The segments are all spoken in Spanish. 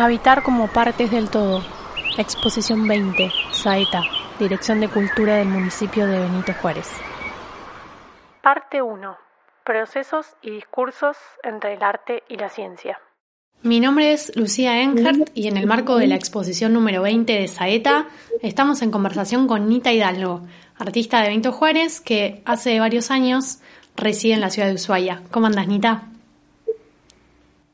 Habitar como partes del todo. Exposición 20, Saeta, Dirección de Cultura del municipio de Benito Juárez. Parte 1. Procesos y discursos entre el arte y la ciencia. Mi nombre es Lucía Engert y en el marco de la exposición número 20 de Saeta estamos en conversación con Nita Hidalgo, artista de Benito Juárez que hace varios años reside en la ciudad de Ushuaia. ¿Cómo andas, Nita?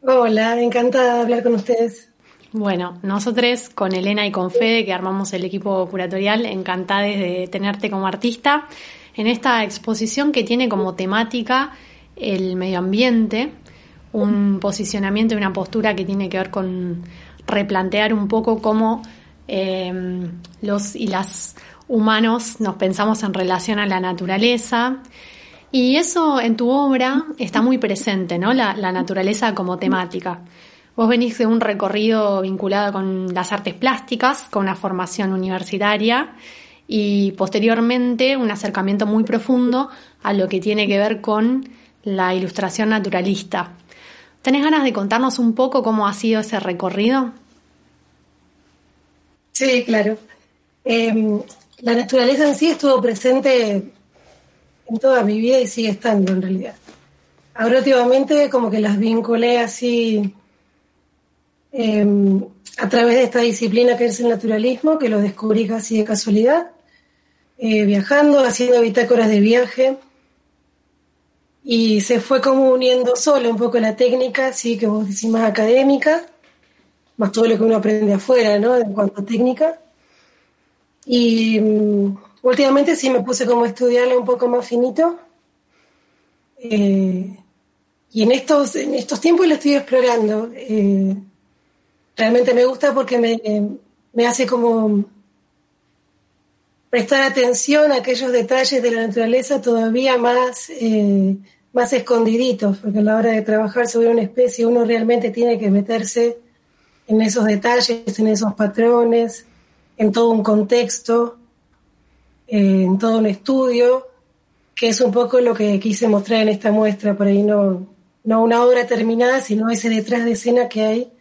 Hola, encantada de hablar con ustedes. Bueno, nosotros con Elena y con Fede, que armamos el equipo curatorial, encantadas de tenerte como artista en esta exposición que tiene como temática el medio ambiente, un posicionamiento y una postura que tiene que ver con replantear un poco cómo eh, los y las humanos nos pensamos en relación a la naturaleza y eso en tu obra está muy presente, ¿no? La, naturaleza como temática. Vos venís de un recorrido vinculado con las artes plásticas, con una formación universitaria y posteriormente un acercamiento muy profundo a lo que tiene que ver con la ilustración naturalista. ¿Tenés ganas de contarnos un poco cómo ha sido ese recorrido? Sí, claro. Em, la naturaleza en sí estuvo presente en toda mi vida y sigue estando en realidad. Ahora últimamente como que las vinculé así em, a través de esta disciplina que es el naturalismo, que lo descubrí casi de casualidad, eh, viajando, haciendo bitácoras de viaje. Y se fue como uniendo solo un poco la técnica, sí, que vos decís más académica, más todo lo que uno aprende afuera, ¿no? En cuanto a técnica. Y mm, Últimamente sí me puse como a estudiarle un poco más finito. Eh, y en estos, en estos tiempos lo estoy explorando. Eh, realmente me gusta porque me, hace como prestar atención a aquellos detalles de la naturaleza todavía más, eh, más escondiditos, porque a la hora de trabajar sobre una especie uno realmente tiene que meterse en esos detalles, en esos patrones, en todo un contexto en todo un estudio, que es un poco lo que quise mostrar en esta muestra, por ahí no, no una obra terminada, sino ese detrás de escena que hay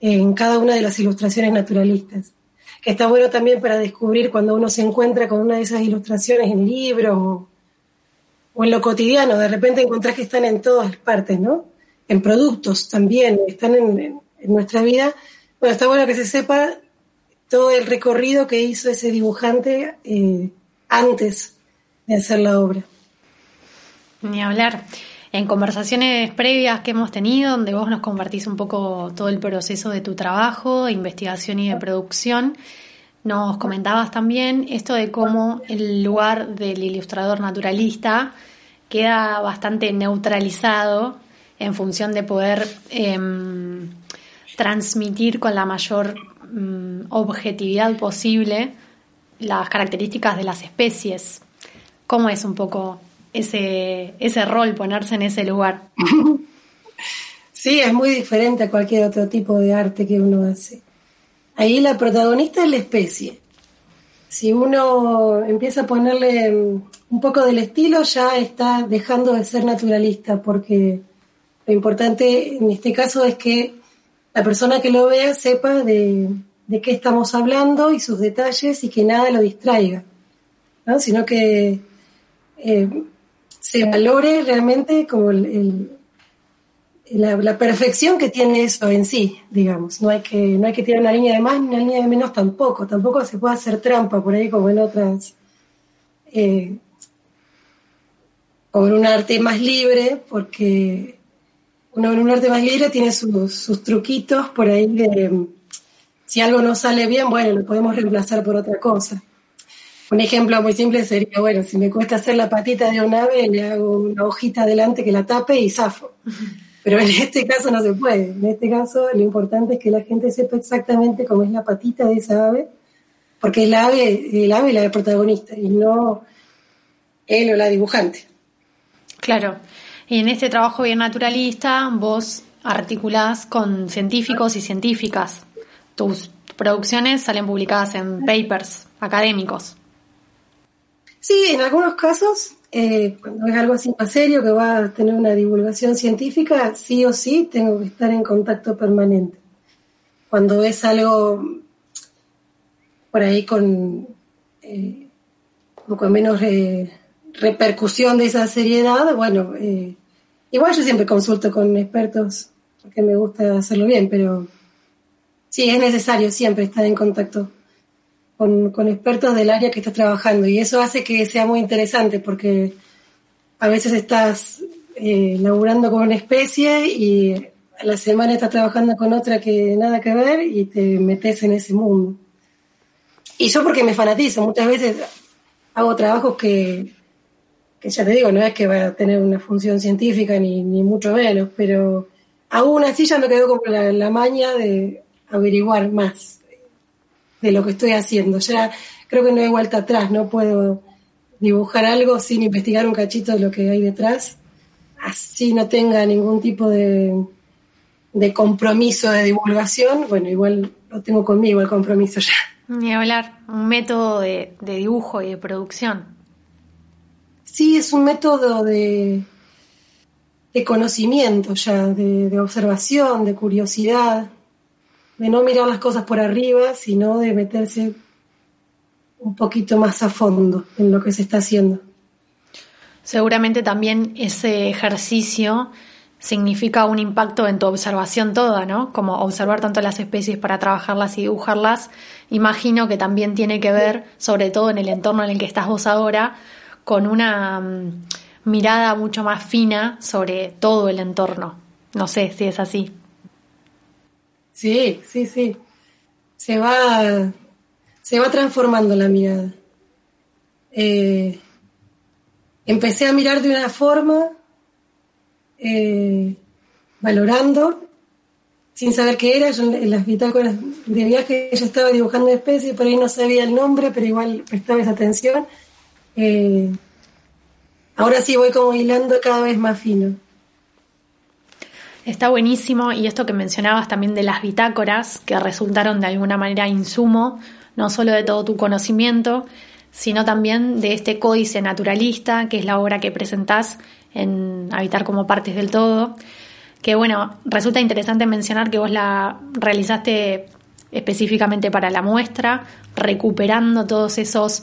en cada una de las ilustraciones naturalistas. Que está bueno también para descubrir cuando uno se encuentra con una de esas ilustraciones en libros o, en lo cotidiano, de repente encontrás que están en todas partes, ¿no? En productos también, están en, nuestra vida. Bueno, está bueno que se sepa todo el recorrido que hizo ese dibujante eh, antes de hacer la obra. Ni hablar. En conversaciones previas que hemos tenido, donde vos nos compartís un poco todo el proceso de tu trabajo, de investigación y de producción, nos comentabas también esto de cómo el lugar del ilustrador naturalista queda bastante neutralizado en función de poder em, transmitir con la mayor Mm, objetividad posible las características de las especies. ¿Cómo es un poco ese, ese rol, ponerse en ese lugar? Sí, es muy diferente a cualquier otro tipo de arte que uno hace. Ahí la protagonista es la especie. Si uno empieza a ponerle un poco del estilo, ya está dejando de ser naturalista, porque lo importante en este caso es que la persona que lo vea sepa de, qué estamos hablando y sus detalles y que nada lo distraiga, ¿no? sino que eh, se valore realmente como la, perfección que tiene eso en sí, digamos. No hay que, no hay que tirar una línea de más ni una línea de menos tampoco. Tampoco se puede hacer trampa por ahí como en otras. Eh, como en un arte más libre, porque uno en un arte más libre tiene sus, truquitos por ahí de si algo no sale bien, bueno, lo podemos reemplazar por otra cosa. Un ejemplo muy simple sería, bueno, si me cuesta hacer la patita de un ave, le hago una hojita adelante que la tape y zafo. Pero en este caso no se puede. En este caso lo importante es que la gente sepa exactamente cómo es la patita de esa ave, porque es la ave, el ave la protagonista y no él o la dibujante. Claro. Y en este trabajo bien naturalista, vos articulás con científicos y científicas. Tus producciones salen publicadas en papers académicos. Sí, en algunos casos, eh, cuando es algo así más serio que va a tener una divulgación científica, sí o sí tengo que estar en contacto permanente. Cuando es algo por ahí con, eh, con menos eh, repercusión de esa seriedad, bueno, eh, igual yo siempre consulto con expertos porque me gusta hacerlo bien, pero sí, es necesario siempre estar en contacto con, expertos del área que estás trabajando y eso hace que sea muy interesante porque a veces estás eh, laburando con una especie y a la semana estás trabajando con otra que nada que ver y te metes en ese mundo. Y yo porque me fanatizo, muchas veces hago trabajos que, que ya te digo, no es que va a tener una función científica ni, ni mucho menos, pero aún así ya me quedo con la, la maña de averiguar más de lo que estoy haciendo. Ya creo que no hay vuelta atrás, no puedo dibujar algo sin investigar un cachito de lo que hay detrás, así no tenga ningún tipo de, de compromiso de divulgación, bueno, igual lo tengo conmigo el compromiso ya. Ni hablar, un método de, de dibujo y de producción. Sí, es un método de, de conocimiento ya, de, observación, de curiosidad, de no mirar las cosas por arriba, sino de meterse un poquito más a fondo en lo que se está haciendo. Seguramente también ese ejercicio significa un impacto en tu observación toda, ¿no? Como observar tanto las especies para trabajarlas y dibujarlas. Imagino que también tiene que ver, sobre todo en el entorno en el que estás vos ahora, con una mm, mirada mucho más fina sobre todo el entorno. No sé si es así. Sí, sí, sí. Se va, se va transformando la mirada. Eh, empecé a mirar de una forma, eh, valorando, sin saber qué era. Yo en las bitácoras de viaje yo estaba dibujando especies, por ahí no sabía el nombre, pero igual prestaba esa atención eh, ahora sí voy como hilando cada vez más fino. Está buenísimo y esto que mencionabas también de las bitácoras, que resultaron de alguna manera insumo, no solo de todo tu conocimiento, sino también de este códice naturalista, que es la obra que presentás en Habitar como partes del todo, que bueno, resulta interesante mencionar que vos la realizaste específicamente para la muestra, recuperando todos esos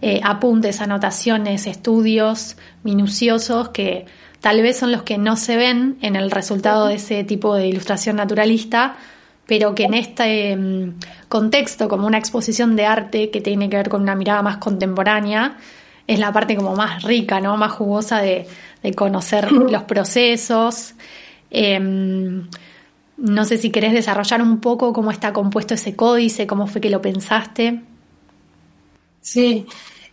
eh, apuntes, anotaciones, estudios minuciosos que tal vez son los que no se ven en el resultado de ese tipo de ilustración naturalista, pero que en este mm, contexto, como una exposición de arte que tiene que ver con una mirada más contemporánea, es la parte como más rica, ¿no? Más jugosa de, conocer los procesos. Em, no sé si querés desarrollar un poco cómo está compuesto ese códice, cómo fue que lo pensaste. Sí,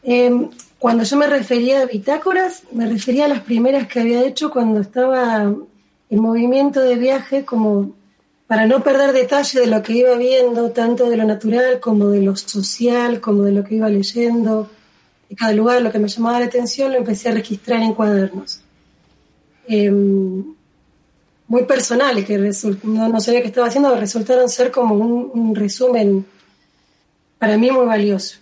Em, cuando yo me refería a bitácoras, me refería a las primeras que había hecho cuando estaba en movimiento de viaje, como para no perder detalle de lo que iba viendo, tanto de lo natural como de lo social, como de lo que iba leyendo. De cada lugar, lo que me llamaba la atención, lo empecé a registrar en cuadernos. Em, muy personales, que no, sabía qué estaba haciendo, resultaron ser como un resumen para mí muy valioso.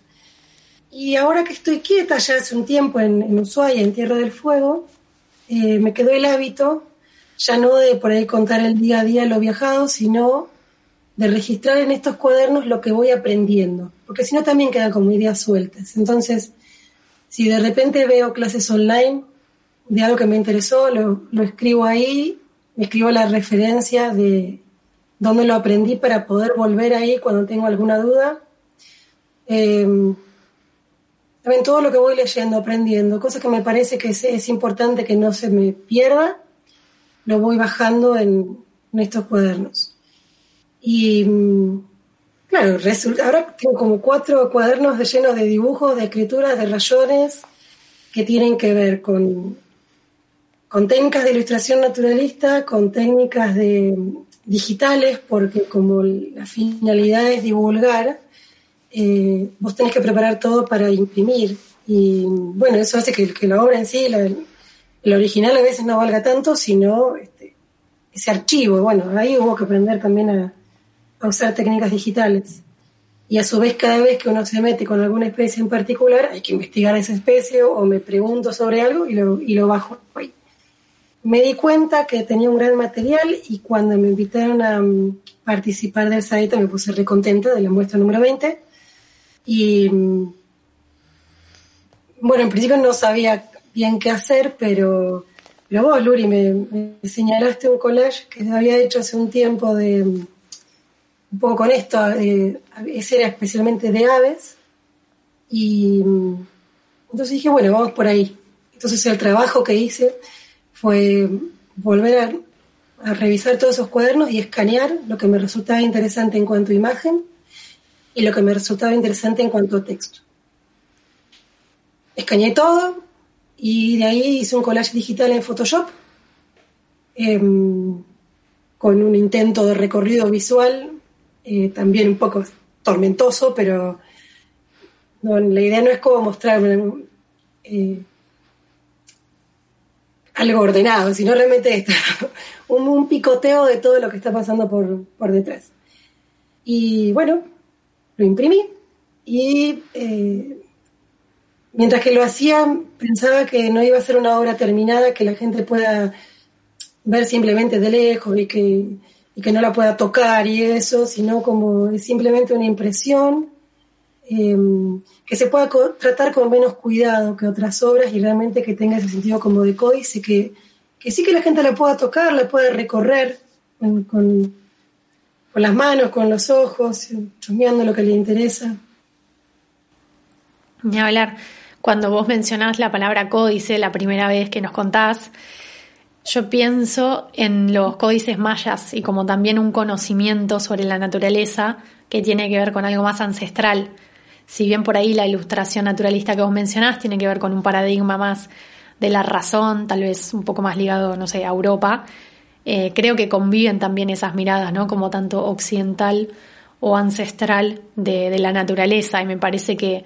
Y ahora que estoy quieta ya hace un tiempo en, Ushuaia, en Tierra del Fuego, eh, me quedó el hábito ya no de por ahí contar el día a día lo viajado, sino de registrar en estos cuadernos lo que voy aprendiendo, porque si no también quedan como ideas sueltas. Entonces, si de repente veo clases online de algo que me interesó, lo, lo escribo ahí, escribo la referencia de dónde lo aprendí para poder volver ahí cuando tengo alguna duda. Eh, también todo lo que voy leyendo, aprendiendo, cosas que me parece que es, importante que no se me pierda, lo voy bajando en, estos cuadernos. Y mm, claro, ahora tengo como cuatro cuadernos de llenos de dibujos, de escrituras, de rayones que tienen que ver con, con técnicas de ilustración naturalista, con técnicas de digitales, porque como la finalidad es divulgar, eh, vos tenés que preparar todo para imprimir. Y bueno, eso hace que, que la obra en sí, la, original a veces no valga tanto, sino este, ese archivo. Bueno, ahí hubo que aprender también a, usar técnicas digitales. Y a su vez, cada vez que uno se mete con alguna especie en particular, hay que investigar esa especie o me pregunto sobre algo y lo, y lo bajo ahí. Me di cuenta que tenía un gran material y cuando me invitaron a mm, participar del Saeta me puse recontenta de la muestra número 20. Y mm, bueno, en principio no sabía bien qué hacer, pero, pero vos, Luri, me, señalaste un collage que había hecho hace un tiempo de un poco con esto, ese era especialmente de aves, y entonces dije, bueno, vamos por ahí. Entonces el trabajo que hice fue volver a, a revisar todos esos cuadernos y escanear lo que me resultaba interesante en cuanto a imagen y lo que me resultaba interesante en cuanto a texto. Escaneé todo, y de ahí hice un collage digital en Photoshop em, con un intento de recorrido visual, eh, también un poco tormentoso, pero la idea no es como mostrar eh, algo ordenado, sino realmente un, un, picoteo de todo lo que está pasando por, por detrás. Y bueno, lo imprimí y eh, mientras que lo hacía, pensaba que no iba a ser una obra terminada que la gente pueda ver simplemente de lejos y que, que no la pueda tocar y eso, sino como simplemente una impresión em, que se pueda tratar con menos cuidado que otras obras y realmente que tenga ese sentido como de códice, que, que sí que la gente la pueda tocar, la pueda recorrer con, con, con las manos, con los ojos, chusmeando lo que le interesa. Ni hablar. Cuando vos mencionás la palabra códice la primera vez que nos contás, yo pienso en los códices mayas y como también un conocimiento sobre la naturaleza que tiene que ver con algo más ancestral. Si bien por ahí la ilustración naturalista que vos mencionás tiene que ver con un paradigma más de la razón, tal vez un poco más ligado, no sé, a Europa, eh, creo que conviven también esas miradas, ¿no? Como tanto occidental o ancestral de, de la naturaleza. Y me parece que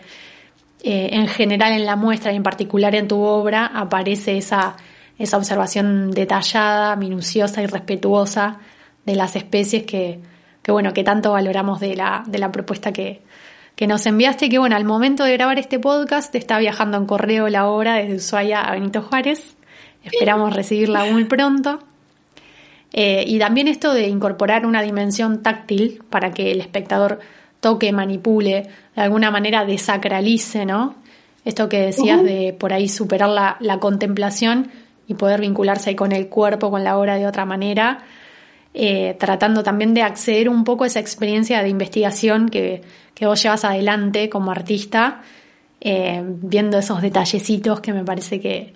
eh, en general en la muestra y en particular en tu obra aparece esa, esa observación detallada, minuciosa y respetuosa de las especies que, que bueno, que tanto valoramos de la, de la propuesta que, que nos enviaste que bueno, al momento de grabar este podcast está viajando en correo la obra desde Ushuaia a Benito Juárez. Esperamos recibirla muy pronto. Eh, y también esto de incorporar una dimensión táctil para que el espectador toque, manipule, de alguna manera desacralice, ¿no? Esto que decías de por ahí superar la, contemplación y poder vincularse ahí con el cuerpo, con la obra de otra manera, eh, tratando también de acceder un poco a esa experiencia de investigación que, que vos llevas adelante como artista, eh, viendo esos detallecitos que me parece que,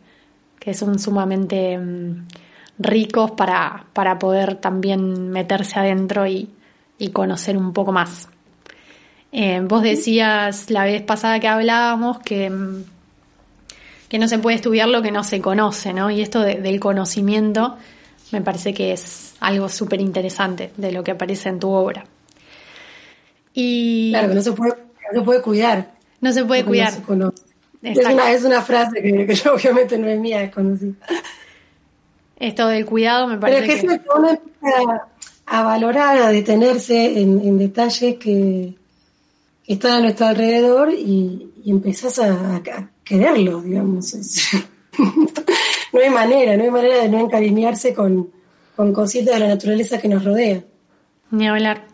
que son sumamente mm, ricos para, para poder también meterse adentro y, y conocer un poco más. Eh, vos decías la vez pasada que hablábamos que, mm, que no se puede estudiar lo que no se conoce, ¿no? Y esto del conocimiento me parece que es algo súper interesante de lo que aparece en tu obra. Y claro, que no se puede, no puede cuidar. No se puede cuidar. es, una, es, una, frase que, yo obviamente no es mía, es conocida. Esto del cuidado me parece Pero es que, que... uno empieza a valorar, a detenerse en, en detalles que, está a nuestro alrededor y, y empezás a, quererlo, digamos. no hay manera, no hay manera de no encariñarse con, con cositas de la naturaleza que nos rodea. Ni hablar.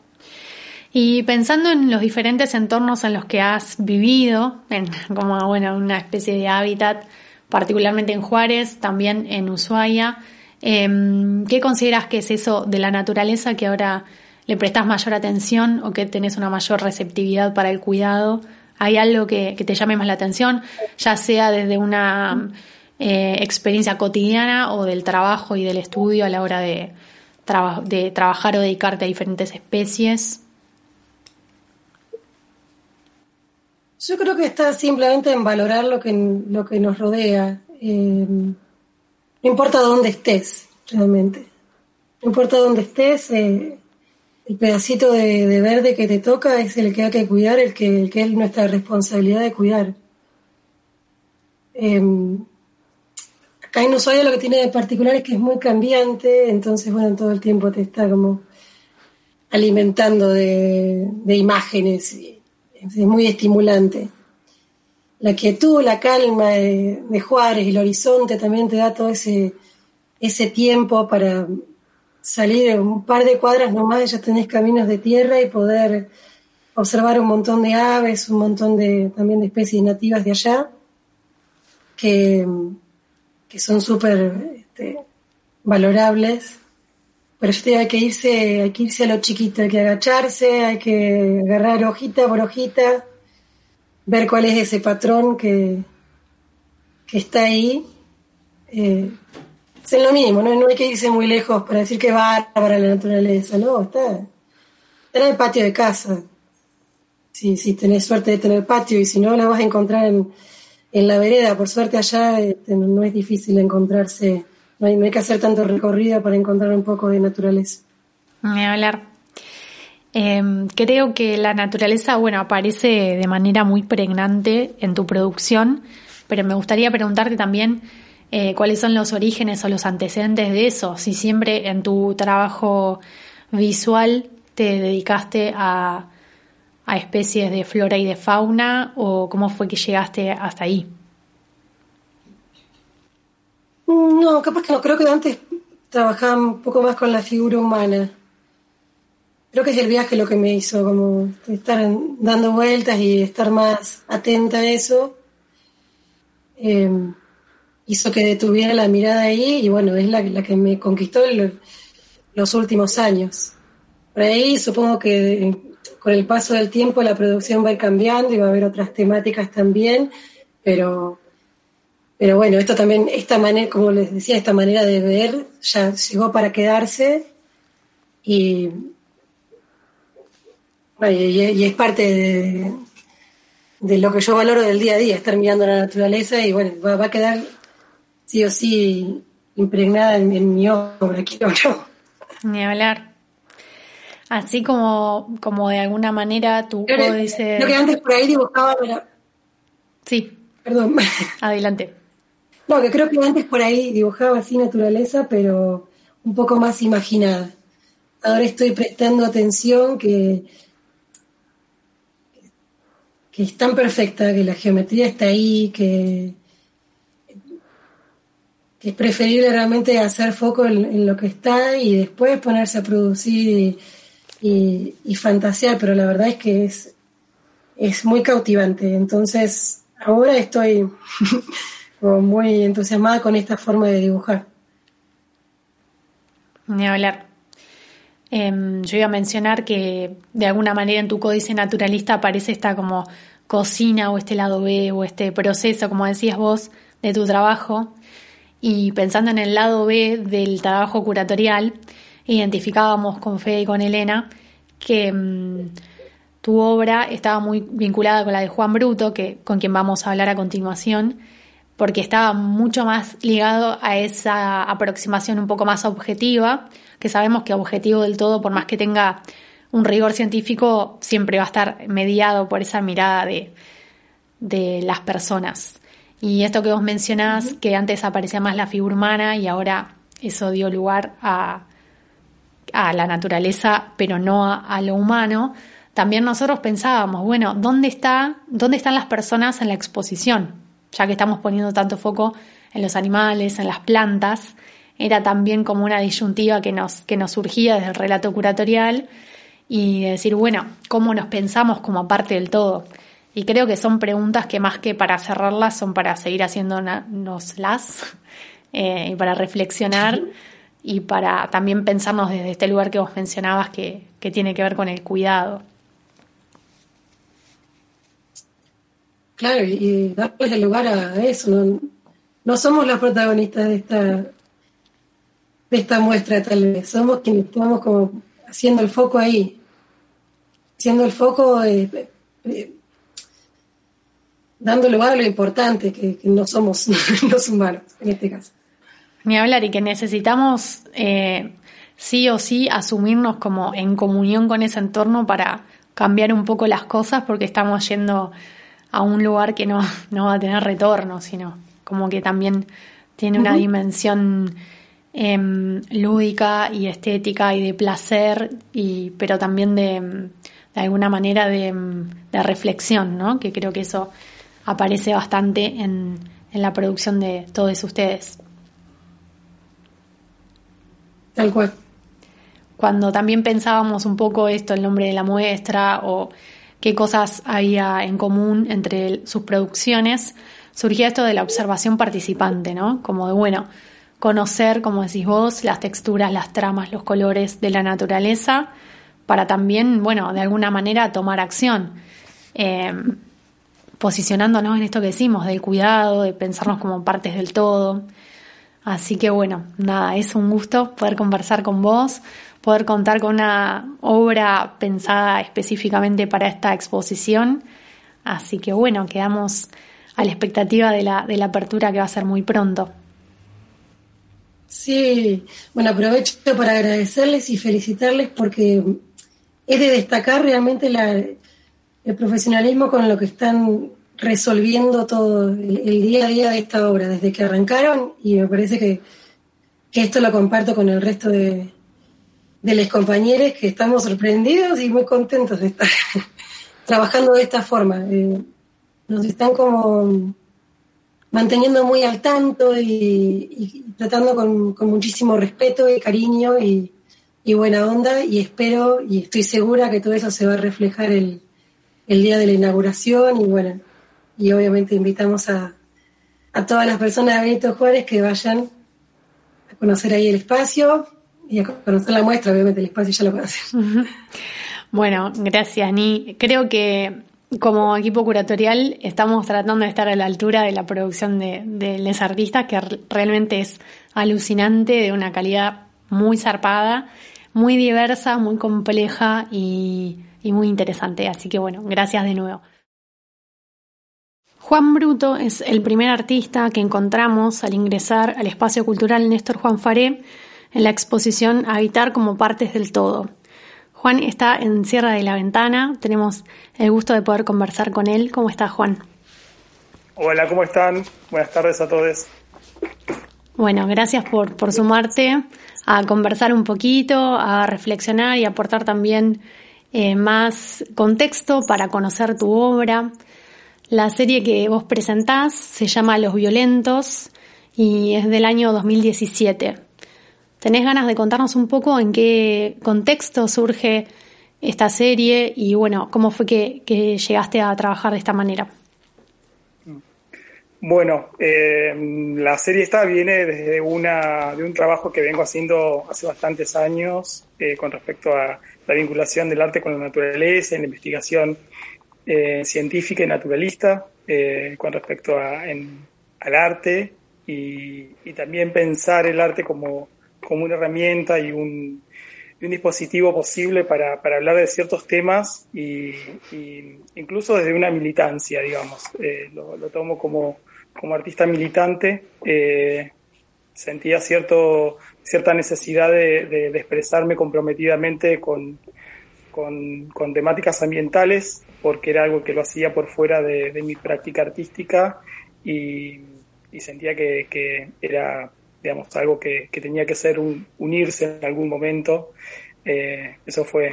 Y pensando en los diferentes entornos en los que has vivido, en, como bueno, una especie de hábitat, particularmente en Juárez, también en Ushuaia, em, ¿qué consideras que es eso de la naturaleza que ahora le prestas mayor atención o que tenés una mayor receptividad para el cuidado? ¿Hay algo que, te llame más la atención, ya sea desde una eh, experiencia cotidiana o del trabajo y del estudio a la hora de, trabajar o dedicarte a diferentes especies? Yo creo que está simplemente en valorar lo que, lo que nos rodea. Eh, no importa dónde estés, realmente. No importa dónde estés, eh, el pedacito de, verde que te toca es el que hay que cuidar, el que, es nuestra responsabilidad de cuidar. Eh, acá en Ushuaia lo que tiene de particular es que es muy cambiante, entonces, bueno, todo el tiempo te está como alimentando de, imágenes, es muy estimulante. La quietud, la calma de, de, Juárez, el horizonte también te da todo ese, ese tiempo para salir un par de cuadras nomás, ya tenés caminos de tierra y poder observar un montón de aves, un montón de también de especies nativas de allá, que, que son súper este, valorables. Pero hay que irse, hay que irse a lo chiquito, hay que agacharse, hay que agarrar hojita por hojita, ver cuál es ese patrón que, que está ahí. Eh, es lo mismo, ¿no? hay que irse muy lejos para decir que va para la naturaleza, ¿no? Está, en el patio de casa. Si, si tenés suerte de tener patio y si no, la vas a encontrar en, la vereda. Por suerte allá este, no es difícil encontrarse, no hay, que hacer tanto recorrido para encontrar un poco de naturaleza. Me hablar. Em, creo que la naturaleza, bueno, aparece de manera muy pregnante en tu producción, pero me gustaría preguntarte también eh, cuáles son los orígenes o los antecedentes de eso, si siempre en tu trabajo visual te dedicaste a, especies de flora y de fauna o cómo fue que llegaste hasta ahí. No, capaz que no, creo que antes trabajaba un poco más con la figura humana. Creo que es el viaje lo que me hizo, como estar dando vueltas y estar más atenta a eso. Eh, hizo que detuviera la mirada ahí y bueno, es la, la que me conquistó los últimos años. Por ahí supongo que con el paso del tiempo la producción va a ir cambiando y va a haber otras temáticas también, pero, pero bueno, esto también, esta manera, como les decía, esta manera de ver ya llegó para quedarse y, y, es parte de, de, lo que yo valoro del día a día, estar mirando la naturaleza y bueno, va, va a quedar sí o sí impregnada en, mi obra, quiero yo. Ni hablar. Así como, como de alguna manera tu códice... Lo que antes por ahí dibujaba... Sí. Perdón. Adelante. No, que creo que antes por ahí dibujaba así naturaleza, pero un poco más imaginada. Ahora estoy prestando atención que, que es tan perfecta, que la geometría está ahí, que, es preferible realmente hacer foco en, lo que está y después ponerse a producir y, fantasear, pero la verdad es que es, es muy cautivante. Entonces, ahora estoy muy entusiasmada con esta forma de dibujar. Ni hablar. Em, yo iba a mencionar que de alguna manera en tu códice naturalista aparece esta como cocina o este lado B o este proceso, como decías vos, de tu trabajo. Y pensando en el lado B del trabajo curatorial, identificábamos con Fede y con Elena que mm, tu obra estaba muy vinculada con la de Juan Bruto, que, con quien vamos a hablar a continuación, porque estaba mucho más ligado a esa aproximación un poco más objetiva, que sabemos que objetivo del todo, por más que tenga un rigor científico, siempre va a estar mediado por esa mirada de, de las personas. Y esto que vos mencionás, que antes aparecía más la figura humana y ahora eso dio lugar a, a la naturaleza, pero no a, lo humano, también nosotros pensábamos, bueno, ¿dónde, está, ¿dónde están las personas en la exposición? Ya que estamos poniendo tanto foco en los animales, en las plantas, era también como una disyuntiva que nos, que nos surgía desde el relato curatorial y decir, bueno, ¿cómo nos pensamos como parte del todo? Y creo que son preguntas que más que para cerrarlas son para seguir haciéndonoslas eh, y para reflexionar y para también pensarnos desde este lugar que vos mencionabas que, tiene que ver con el cuidado. Claro, y darles el lugar a eso. No, somos los protagonistas de esta, de esta muestra, tal vez. Somos quienes estamos como haciendo el foco ahí. Haciendo el foco eh, eh, dando lugar a lo importante, que, no somos los humanos en este caso. Ni hablar y que necesitamos eh, sí o sí asumirnos como en comunión con ese entorno para cambiar un poco las cosas porque estamos yendo a un lugar que no, no va a tener retorno, sino como que también tiene una dimensión em, lúdica y estética y de placer, y, pero también de, de alguna manera de, de, reflexión, ¿no? que creo que eso aparece bastante en, en la producción de todos ustedes. Tal cual. Cuando también pensábamos un poco esto, el nombre de la muestra o qué cosas había en común entre sus producciones, surgía esto de la observación participante, ¿no? Como de, bueno, conocer, como decís vos, las texturas, las tramas, los colores de la naturaleza, para también, bueno, de alguna manera tomar acción, eh, posicionándonos en esto que decimos, del cuidado, de pensarnos como partes del todo. Así que bueno, nada, es un gusto poder conversar con vos, poder contar con una obra pensada específicamente para esta exposición. Así que bueno, quedamos a la expectativa de la, de la apertura que va a ser muy pronto. Sí, bueno, aprovecho para agradecerles y felicitarles porque es de destacar realmente la, el profesionalismo con lo que están resolviendo todo el, día a día de esta obra, desde que arrancaron, y me parece que, esto lo comparto con el resto de, de los compañeros, que estamos sorprendidos y muy contentos de estar trabajando de esta forma. Eh, nos están como manteniendo muy al tanto y, tratando con, muchísimo respeto y cariño y, buena onda y espero y estoy segura que todo eso se va a reflejar el, el día de la inauguración y bueno, y obviamente invitamos a, a todas las personas de Benito Juárez que vayan a conocer ahí el espacio y a conocer la muestra, obviamente el espacio ya lo conocen. Bueno, gracias, Ni. Creo que como equipo curatorial estamos tratando de estar a la altura de la producción de, de los artistas, que realmente es alucinante, de una calidad muy zarpada, muy diversa, muy compleja y, y muy interesante. Así que bueno, gracias de nuevo. Juan Bruto es el primer artista que encontramos al ingresar al espacio cultural Néstor Juan Faré en la exposición Habitar como partes del todo Juan está en Sierra de la Ventana. Tenemos el gusto de poder conversar con él. ¿Cómo está, Juan? Hola, ¿cómo están? Buenas tardes a todos. Bueno, gracias por, por sumarte a conversar un poquito, a reflexionar y aportar también eh, más contexto para conocer tu obra. La serie que vos presentás se llama Los Violentos y es del año 2017. ¿Tenés ganas de contarnos un poco en qué contexto surge esta serie y bueno, cómo fue que, llegaste a trabajar de esta manera? Bueno, eh, la serie esta viene desde una, de un trabajo que vengo haciendo hace bastantes años eh, con respecto a la vinculación del arte con la naturaleza, en la investigación eh, científica y naturalista con respecto a, al arte y, y, también pensar el arte como, como una herramienta y un, dispositivo posible para, hablar de ciertos temas y, incluso desde una militancia, digamos. Eh, lo, tomo como, artista militante. Eh, sentía cierto, cierta necesidad de, expresarme comprometidamente con, temáticas ambientales, porque era algo que lo hacía por fuera de, mi práctica artística y, sentía que era digamos, algo que, tenía que ser un, unirse en algún momento. Eh, eso fue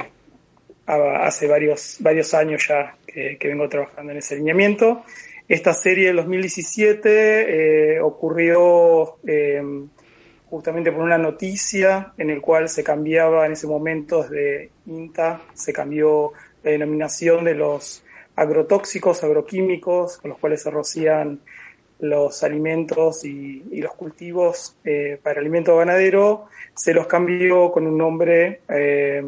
hace varios, varios años ya que, vengo trabajando en ese alineamiento. Esta serie del 2017 eh, ocurrió eh, justamente por una noticia en el cual se cambiaba en ese momento desde INTA, se cambió la denominación de los agrotóxicos, agroquímicos, con los cuales se rocían los alimentos y, los cultivos eh, para alimento ganadero, se los cambió con un nombre, eh,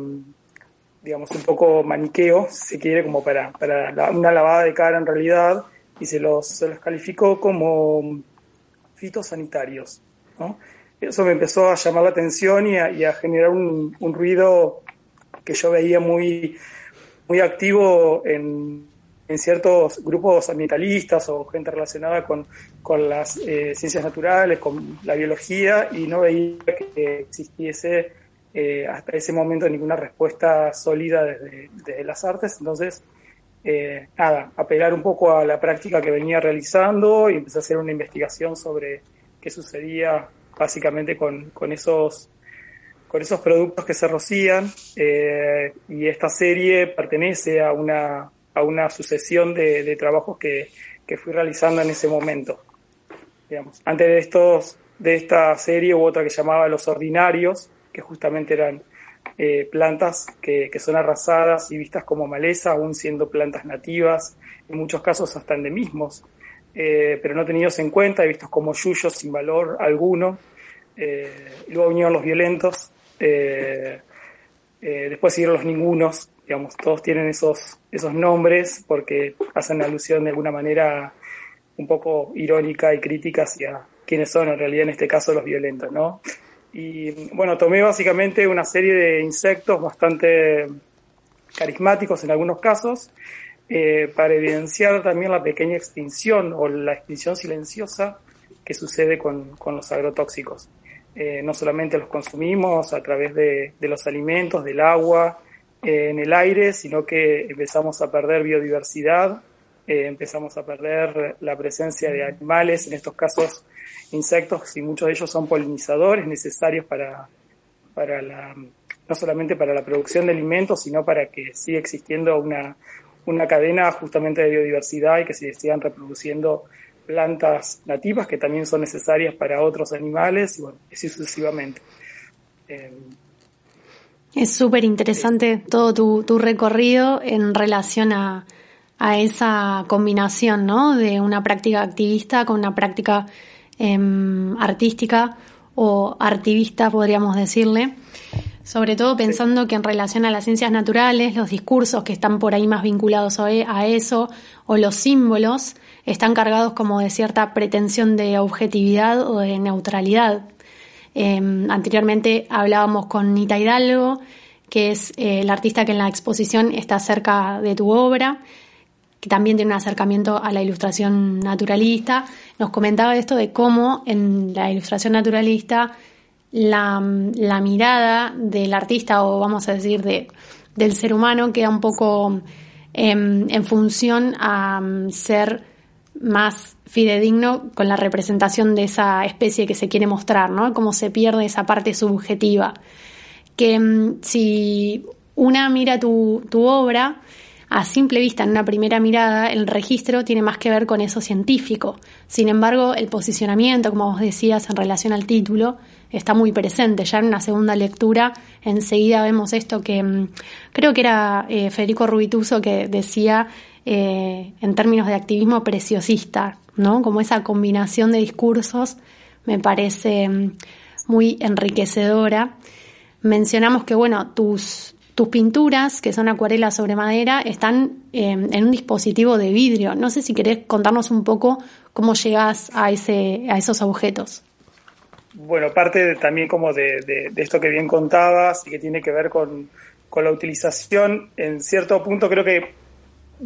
digamos, un poco maniqueo, si se quiere, como para, para una lavada de cara en realidad, y se los, se los calificó como fitosanitarios. Eso me empezó a llamar la atención y a, generar un, ruido que yo veía muy, muy activo en, en ciertos grupos ambientalistas o gente relacionada con, con las eh, ciencias naturales, con la biología, y no veía que existiese eh, hasta ese momento ninguna respuesta sólida desde, desde las artes. Entonces, eh, nada, apelar un poco a la práctica que venía realizando y empecé a hacer una investigación sobre qué sucedía básicamente con, con esos con esos productos que se rocían y esta serie pertenece a una, a una sucesión de, de trabajos que, que, fui realizando en ese momento. Digamos. Antes de, estos, de esta serie hubo otra que llamaba Los Ordinarios, que justamente eran eh, plantas que, que, son arrasadas y vistas como maleza, aún siendo plantas nativas, en muchos casos hasta endemismos, eh, pero no tenidos en cuenta y vistos como yuyos sin valor alguno. Eh, luego vinieron los violentos, después siguieron los ningunos, digamos, todos tienen esos, esos nombres porque hacen alusión de alguna manera un poco irónica y crítica hacia quiénes son en realidad en este caso los violentos, ¿no? Y bueno, tomé básicamente una serie de insectos bastante carismáticos en algunos casos eh, para evidenciar también la pequeña extinción o la extinción silenciosa que sucede con, con los agrotóxicos. Eh, no solamente los consumimos a través de, de los alimentos, del agua, en el aire, sino que empezamos a perder biodiversidad, eh, empezamos a perder la presencia de animales, en estos casos insectos, y muchos de ellos son polinizadores necesarios para, para la, no solamente para la producción de alimentos, sino para que siga existiendo una, una cadena justamente de biodiversidad y que se sigan reproduciendo plantas nativas que también son necesarias para otros animales y bueno, así sucesivamente. Eh, es súper interesante todo tu, tu, recorrido en relación a, a, esa combinación, ¿no? De una práctica activista con una práctica eh, artística o artivista, podríamos decirle. Sobre todo pensando sí. que en relación a las ciencias naturales, los discursos que están por ahí más vinculados a eso, o los símbolos, están cargados como de cierta pretensión de objetividad o de neutralidad. Eh, anteriormente hablábamos con Nita Hidalgo, que es eh, la artista que en la exposición está cerca de tu obra, que también tiene un acercamiento a la ilustración naturalista. Nos comentaba esto de cómo en la ilustración naturalista la, mirada del artista, o vamos a decir, de, del ser humano, queda un poco eh, en función a um, ser más fidedigno con la representación de esa especie que se quiere mostrar, ¿no? Cómo se pierde esa parte subjetiva. Que um, si una mira tu, tu obra, a simple vista, en una primera mirada, el registro tiene más que ver con eso científico. Sin embargo, el posicionamiento, como vos decías, en relación al título, está muy presente. Ya en una segunda lectura, enseguida vemos esto que mmm, creo que era eh, Federico Rubituso que decía eh, en términos de activismo preciosista, ¿no? Como esa combinación de discursos me parece mmm, muy enriquecedora. Mencionamos que, bueno, tus, tus pinturas, que son acuarelas sobre madera, están eh, en un dispositivo de vidrio. No sé si querés contarnos un poco cómo llegas a, ese, a esos objetos. Bueno, parte también como de, de, de, esto que bien contabas y que tiene que ver con, con, la utilización, en cierto punto creo que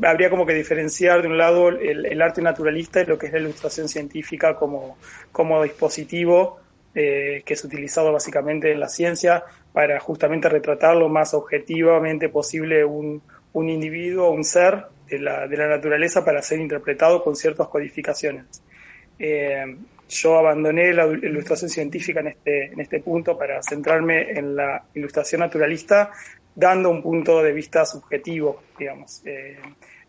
habría como que diferenciar de un lado el, arte naturalista y lo que es la ilustración científica como, como dispositivo eh, que es utilizado básicamente en la ciencia para justamente retratar lo más objetivamente posible un, un individuo, un ser de la, de la naturaleza para ser interpretado con ciertas codificaciones. Eh, yo abandoné la ilustración científica en este, en este punto para centrarme en la ilustración naturalista, dando un punto de vista subjetivo, digamos. Eh,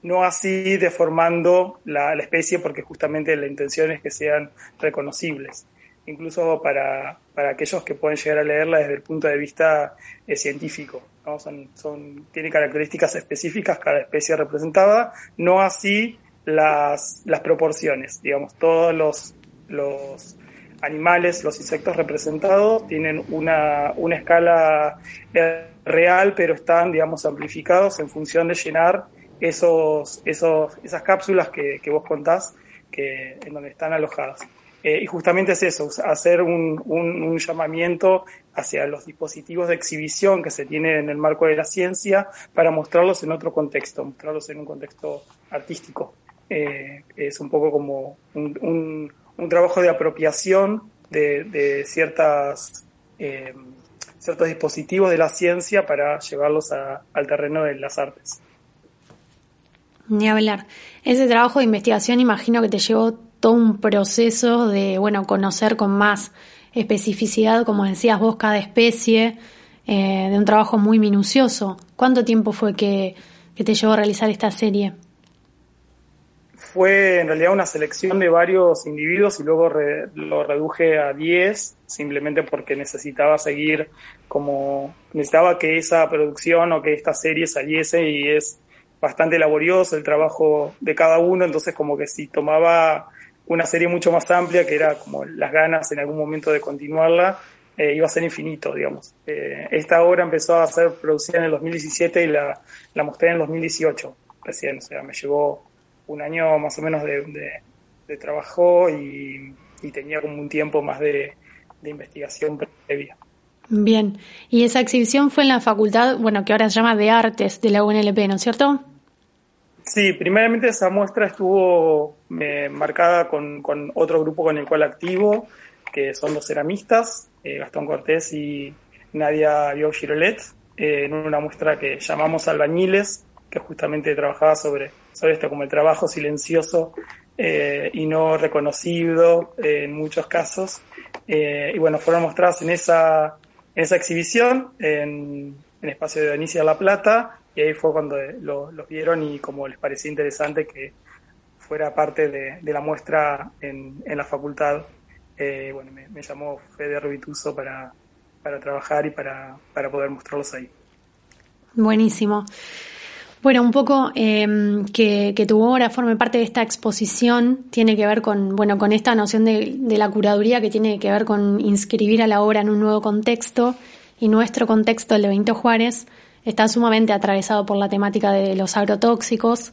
no así deformando la, especie, porque justamente la intención es que sean reconocibles, incluso para, para aquellos que pueden llegar a leerla desde el punto de vista eh, científico. ¿no? Son, son, tiene características específicas cada especie representada, no así las, las proporciones, digamos, todos los los animales, los insectos representados tienen una, una escala real, pero están, digamos, amplificados en función de llenar esos, esos, esas cápsulas que, que vos contás que, en donde están alojadas. y justamente es eso, hacer un, un, llamamiento hacia los dispositivos de exhibición que se tienen en el marco de la ciencia para mostrarlos en otro contexto, mostrarlos en un contexto artístico. es un poco como un, un trabajo de apropiación de, de ciertas ciertos dispositivos de la ciencia para llevarlos al terreno de las artes. Ni hablar. Ese trabajo de investigación imagino que te llevó todo un proceso de, bueno, conocer con más especificidad, como decías vos, cada especie, eh, de un trabajo muy minucioso. ¿Cuánto tiempo fue que, que te llevó a realizar esta serie? Fue en realidad una selección de varios individuos y luego lo reduje a 10 simplemente porque necesitaba seguir como necesitaba que esa producción o que esta serie saliese y es bastante laborioso el trabajo de cada uno, entonces como que si tomaba una serie mucho más amplia, que era como las ganas en algún momento de continuarla, eh, iba a ser infinito, digamos. Eh, esta obra empezó a ser producida en el 2017 y la, la mostré en el 2018 recién, o sea, me llevó un año más o menos de, trabajo y, tenía como un tiempo más de, investigación previa. Bien, y esa exhibición fue en la facultad, bueno, que ahora se llama de Artes de la UNLP, ¿no es cierto? Sí, primeramente esa muestra estuvo eh, marcada con, otro grupo con el cual activo, que son los ceramistas, eh, Gastón Cortés y Nadia Bio Girolet, eh, en una muestra que llamamos Albañiles, que justamente trabajaba sobre sobre esto como el trabajo silencioso eh, y no reconocido eh, en muchos casos. Eh, y bueno, fueron mostradas en esa, en esa exhibición en, el espacio de Donicia La Plata y ahí fue cuando los vieron y como les parecía interesante que fuera parte de, la muestra en, en la facultad. bueno, me, llamó Fede Rubituso para, para trabajar y para, para poder mostrarlos ahí. Buenísimo. Bueno, un poco em, que, tu obra forme parte de esta exposición tiene que ver con, bueno, con esta noción de, la curaduría que tiene que ver con inscribir a la obra en un nuevo contexto y nuestro contexto, el de Benito Juárez, está sumamente atravesado por la temática de los agrotóxicos.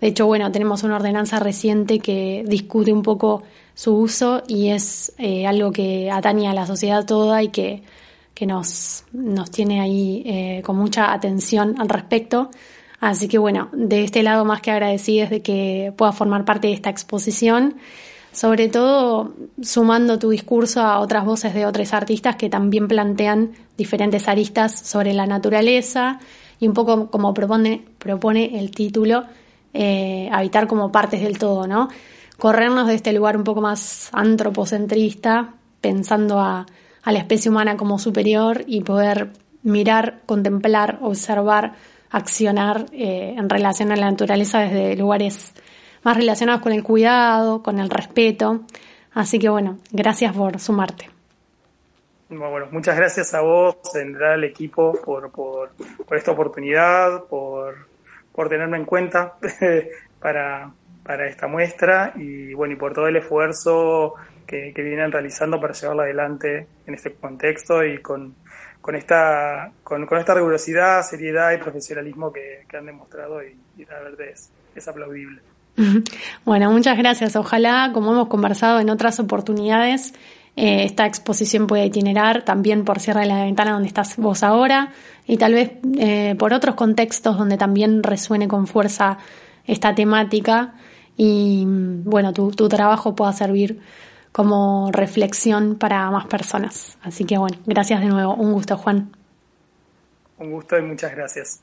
De hecho, bueno, tenemos una ordenanza reciente que discute un poco su uso y es eh, algo que atañe a la sociedad toda y que, que nos, nos tiene ahí eh, con mucha atención al respecto. Así que bueno, de este lado más que agradecidas de que pueda formar parte de esta exposición, sobre todo sumando tu discurso a otras voces de otros artistas que también plantean diferentes aristas sobre la naturaleza y un poco como propone, propone el título, eh, habitar como partes del todo, ¿no? Corrernos de este lugar un poco más antropocentrista, pensando a la especie humana como superior y poder mirar, contemplar, observar accionar eh, en relación a la naturaleza desde lugares más relacionados con el cuidado, con el respeto. Así que bueno, gracias por sumarte. Bueno, muchas gracias a vos, en al equipo, por, por, por, esta oportunidad, por, por tenerme en cuenta para, para esta muestra y bueno, y por todo el esfuerzo que, que vienen realizando para llevarla adelante en este contexto y con, con esta, con, esta rigurosidad, seriedad y profesionalismo que, han demostrado y, la verdad es, aplaudible. Bueno, muchas gracias. Ojalá, como hemos conversado en otras oportunidades, eh, esta exposición pueda itinerar también por Sierra de la Ventana donde estás vos ahora y tal vez eh, por otros contextos donde también resuene con fuerza esta temática y bueno, tu, tu trabajo pueda servir como reflexión para más personas. Así que bueno, gracias de nuevo. Un gusto, Juan. Un gusto y muchas gracias.